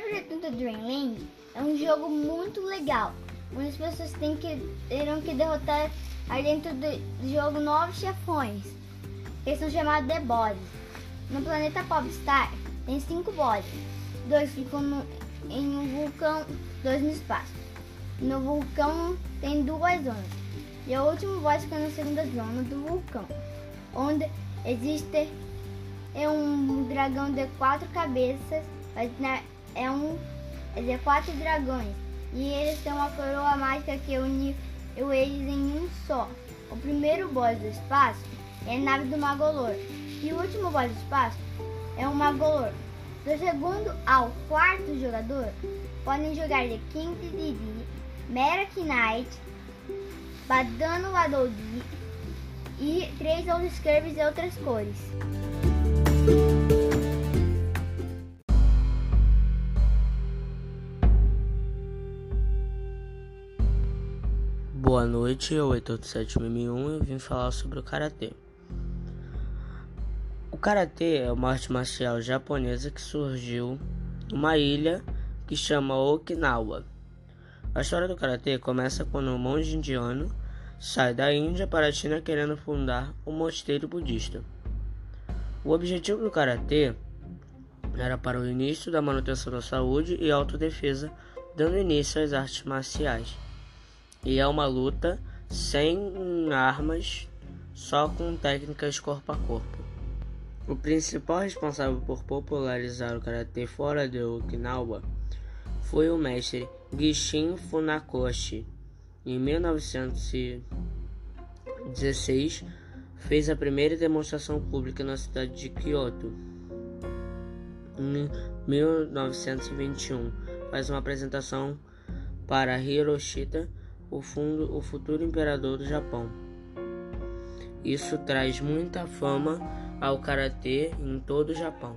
do Dreamland é um jogo muito legal, onde as pessoas têm que, terão que derrotar dentro do jogo novos chefões, que são chamados The Bodies. No planeta Popstar tem cinco bodies, dois ficam no, em um vulcão, dois no espaço. No vulcão tem duas zonas, e o último boss fica na segunda zona do vulcão, onde existe é um dragão de quatro cabeças, é um é de quatro dragões, e eles têm uma coroa mágica que une eles em um só. O primeiro boss do espaço é a nave do Magolor, e o último boss do espaço é o Magolor. Do segundo ao quarto jogador, podem jogar de King Didi, Merak Knight, Badano Adoldi e três outros curves e outras cores. Boa noite, eu, Heitor do 7M1 e vim falar sobre o Karatê. O Karatê é uma arte marcial japonesa que surgiu numa ilha que chama Okinawa. A história do Karatê começa quando um monge indiano sai da Índia para a China querendo fundar um mosteiro budista. O objetivo do Karatê era para o início da manutenção da saúde e autodefesa, dando início às artes marciais e é uma luta sem armas, só com técnicas corpo a corpo. O principal responsável por popularizar o karatê fora de Okinawa foi o mestre Gishin Funakoshi. Em 1916, fez a primeira demonstração pública na cidade de Kyoto. Em 1921, faz uma apresentação para Hiroshita o, fundo, o futuro imperador do Japão. Isso traz muita fama ao karatê em todo o Japão.